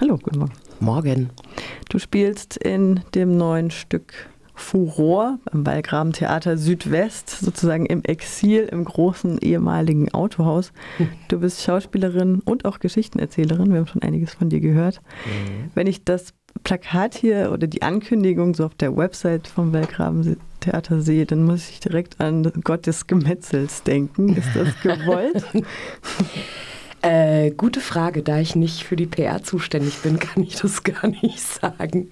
Hallo, guten Morgen. Morgen. Du spielst in dem neuen Stück Furor am Wallgraben Theater Südwest, sozusagen im Exil im großen ehemaligen Autohaus. Du bist Schauspielerin und auch Geschichtenerzählerin. Wir haben schon einiges von dir gehört. Mhm. Wenn ich das Plakat hier oder die Ankündigung so auf der Website vom Wallgraben Theater sehe, dann muss ich direkt an Gott des Gemetzels denken. Ist das gewollt? äh, gute Frage. Da ich nicht für die PR zuständig bin, kann ich das gar nicht sagen.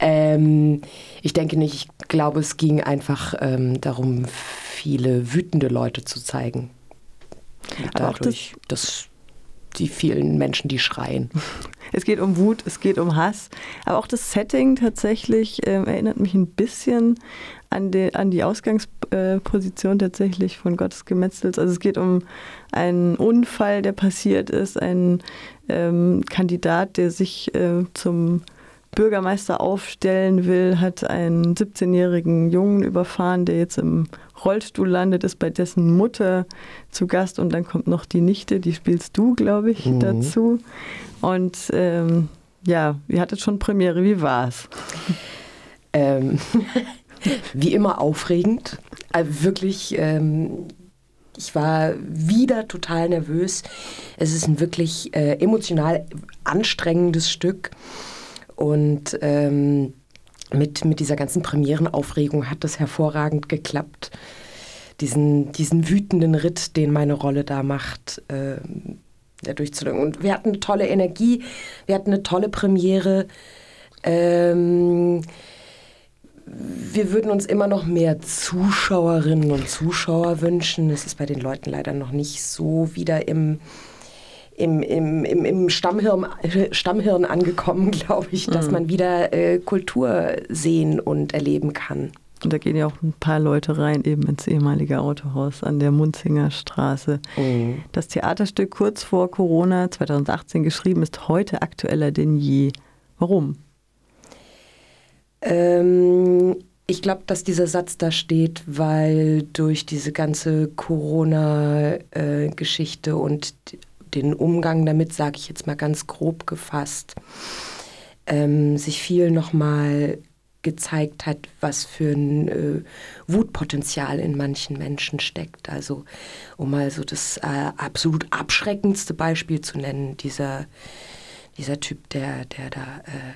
Ähm, ich denke nicht. Ich glaube, es ging einfach ähm, darum, viele wütende Leute zu zeigen. Dadurch, das dass die vielen Menschen, die schreien. Es geht um Wut, es geht um Hass. Aber auch das Setting tatsächlich äh, erinnert mich ein bisschen an die, an die Ausgangsposition tatsächlich von Gottes Gemetzels. Also es geht um einen Unfall, der passiert ist, ein ähm, Kandidat, der sich äh, zum Bürgermeister aufstellen will, hat einen 17-jährigen Jungen überfahren, der jetzt im Rollstuhl landet, ist bei dessen Mutter zu Gast und dann kommt noch die Nichte, die spielst du, glaube ich, mhm. dazu. Und ähm, ja, ihr hattet schon Premiere, wie war's? Ähm, wie immer aufregend. Also wirklich, ähm, ich war wieder total nervös. Es ist ein wirklich äh, emotional anstrengendes Stück. Und ähm, mit, mit dieser ganzen Premierenaufregung hat das hervorragend geklappt. Diesen, diesen wütenden Ritt, den meine Rolle da macht, äh, durchzudrücken. Und wir hatten eine tolle Energie, wir hatten eine tolle Premiere. Ähm, wir würden uns immer noch mehr Zuschauerinnen und Zuschauer wünschen. Es ist bei den Leuten leider noch nicht so wieder im im, im, im, im Stammhirn, Stammhirn angekommen, glaube ich, dass mhm. man wieder äh, Kultur sehen und erleben kann. Und da gehen ja auch ein paar Leute rein, eben ins ehemalige Autohaus an der Munzinger Straße. Mhm. Das Theaterstück kurz vor Corona 2018 geschrieben ist heute aktueller denn je. Warum? Ähm, ich glaube, dass dieser Satz da steht, weil durch diese ganze Corona-Geschichte äh, und den Umgang damit, sage ich jetzt mal ganz grob gefasst, ähm, sich viel nochmal gezeigt hat, was für ein äh, Wutpotenzial in manchen Menschen steckt. Also um mal so das äh, absolut abschreckendste Beispiel zu nennen, dieser, dieser Typ, der, der da, äh,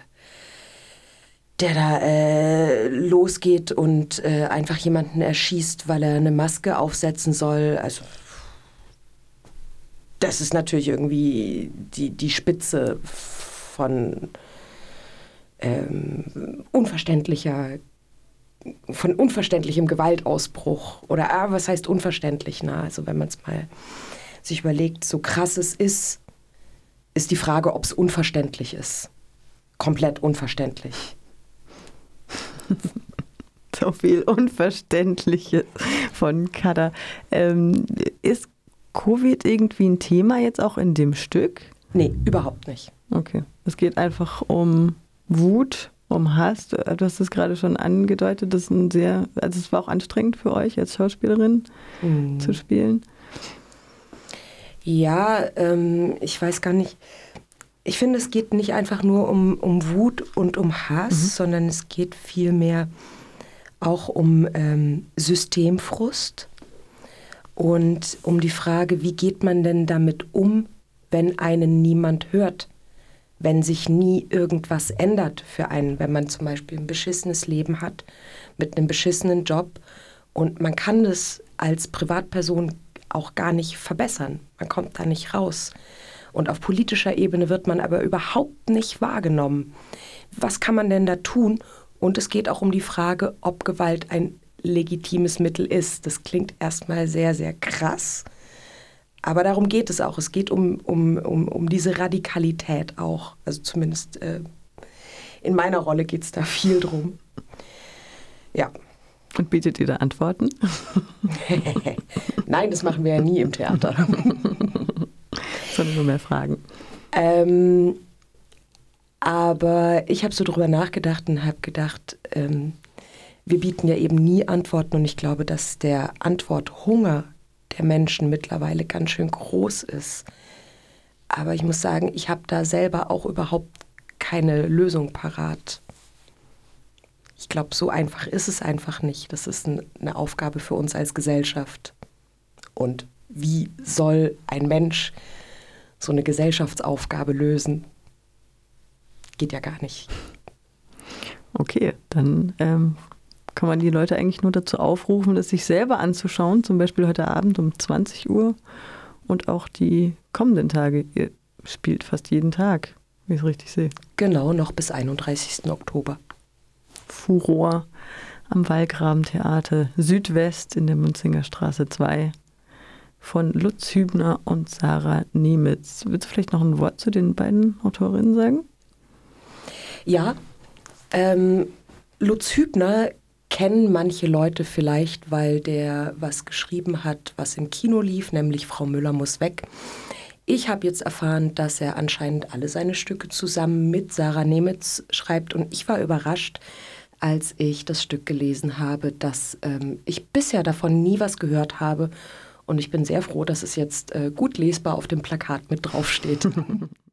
der da äh, losgeht und äh, einfach jemanden erschießt, weil er eine Maske aufsetzen soll. Also das ist natürlich irgendwie die, die Spitze von ähm, unverständlicher von unverständlichem Gewaltausbruch oder ah, was heißt unverständlich? Na, also wenn man es mal sich überlegt, so krass es ist, ist die Frage, ob es unverständlich ist. Komplett unverständlich. so viel Unverständliches von Kada. Ähm, ist Covid irgendwie ein Thema jetzt auch in dem Stück? Nee, überhaupt nicht. Okay. Es geht einfach um Wut, um Hass. Du hast es gerade schon angedeutet, das ist ein sehr, also es war auch anstrengend für euch als Schauspielerin mhm. zu spielen. Ja, ähm, ich weiß gar nicht. Ich finde, es geht nicht einfach nur um, um Wut und um Hass, mhm. sondern es geht vielmehr auch um ähm, Systemfrust und um die Frage, wie geht man denn damit um, wenn einen niemand hört, wenn sich nie irgendwas ändert für einen, wenn man zum Beispiel ein beschissenes Leben hat mit einem beschissenen Job und man kann das als Privatperson auch gar nicht verbessern. Man kommt da nicht raus. Und auf politischer Ebene wird man aber überhaupt nicht wahrgenommen. Was kann man denn da tun? Und es geht auch um die Frage, ob Gewalt ein legitimes Mittel ist. Das klingt erstmal sehr, sehr krass. Aber darum geht es auch. Es geht um, um, um, um diese Radikalität auch. Also zumindest äh, in meiner Rolle geht es da viel drum. Ja. Und bietet ihr da Antworten? Nein, das machen wir ja nie im Theater. Sondern nur mehr Fragen. Ähm, aber ich habe so drüber nachgedacht und habe gedacht, ähm, wir bieten ja eben nie Antworten und ich glaube, dass der Antworthunger der Menschen mittlerweile ganz schön groß ist. Aber ich muss sagen, ich habe da selber auch überhaupt keine Lösung parat. Ich glaube, so einfach ist es einfach nicht. Das ist eine Aufgabe für uns als Gesellschaft. Und wie soll ein Mensch so eine Gesellschaftsaufgabe lösen? Geht ja gar nicht. Okay, dann ähm, kann man die Leute eigentlich nur dazu aufrufen, es sich selber anzuschauen, zum Beispiel heute Abend um 20 Uhr und auch die kommenden Tage. Ihr spielt fast jeden Tag, wie ich es richtig sehe. Genau, noch bis 31. Oktober. Furor am Wallgrabentheater Südwest in der Münzinger Straße 2 von Lutz Hübner und Sarah Nemitz. Willst du vielleicht noch ein Wort zu den beiden Autorinnen sagen? Ja, ähm, Lutz Hübner kennen manche Leute vielleicht, weil der was geschrieben hat, was im Kino lief, nämlich Frau Müller muss weg. Ich habe jetzt erfahren, dass er anscheinend alle seine Stücke zusammen mit Sarah Nemitz schreibt und ich war überrascht, als ich das Stück gelesen habe, dass ähm, ich bisher davon nie was gehört habe und ich bin sehr froh, dass es jetzt äh, gut lesbar auf dem Plakat mit draufsteht.